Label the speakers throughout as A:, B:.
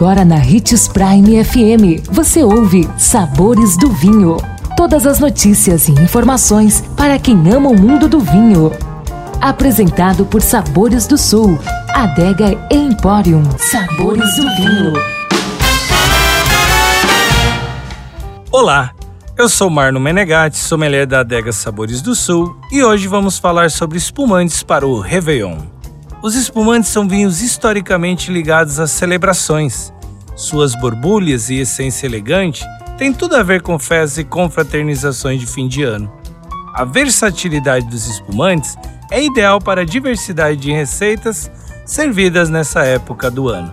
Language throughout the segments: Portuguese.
A: Agora na Ritz Prime FM, você ouve Sabores do Vinho. Todas as notícias e informações para quem ama o mundo do vinho. Apresentado por Sabores do Sul, Adega Emporium. Sabores do Vinho.
B: Olá, eu sou Marno Menegatti, sommelier da Adega Sabores do Sul, e hoje vamos falar sobre espumantes para o Réveillon. Os espumantes são vinhos historicamente ligados às celebrações. Suas borbulhas e essência elegante têm tudo a ver com festas e confraternizações de fim de ano. A versatilidade dos espumantes é ideal para a diversidade de receitas servidas nessa época do ano,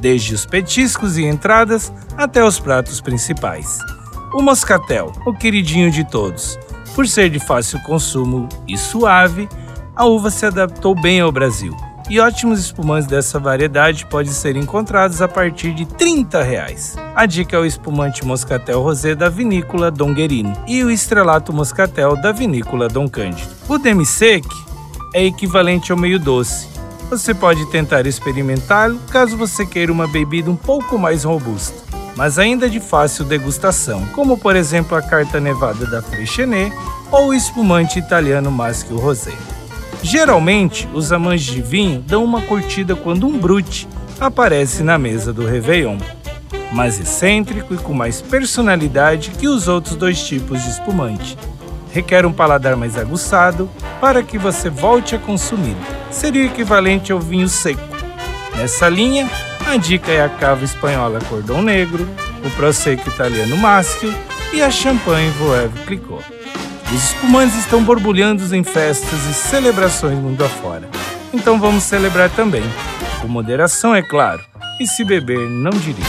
B: desde os petiscos e entradas até os pratos principais. O moscatel, o queridinho de todos. Por ser de fácil consumo e suave, a uva se adaptou bem ao Brasil e ótimos espumantes dessa variedade podem ser encontrados a partir de 30 reais. A dica é o espumante Moscatel Rosé da vinícola Dom Guerini e o estrelato Moscatel da vinícola Dom Cândido. O demi-sec é equivalente ao meio doce. Você pode tentar experimentá-lo caso você queira uma bebida um pouco mais robusta, mas ainda de fácil degustação, como por exemplo a carta nevada da Freixenet ou o espumante italiano Maschio Rosé. Geralmente, os amantes de vinho dão uma curtida quando um brute aparece na mesa do Réveillon, mais excêntrico e com mais personalidade que os outros dois tipos de espumante. Requer um paladar mais aguçado para que você volte a consumir. Seria equivalente ao vinho seco. Nessa linha, a dica é a cava espanhola Cordão Negro, o Prosecco italiano Maschio e a Champagne Voeve Clicquot. Os espumantes estão borbulhando em festas e celebrações mundo afora. Então vamos celebrar também. Com moderação, é claro. E se beber, não dirija.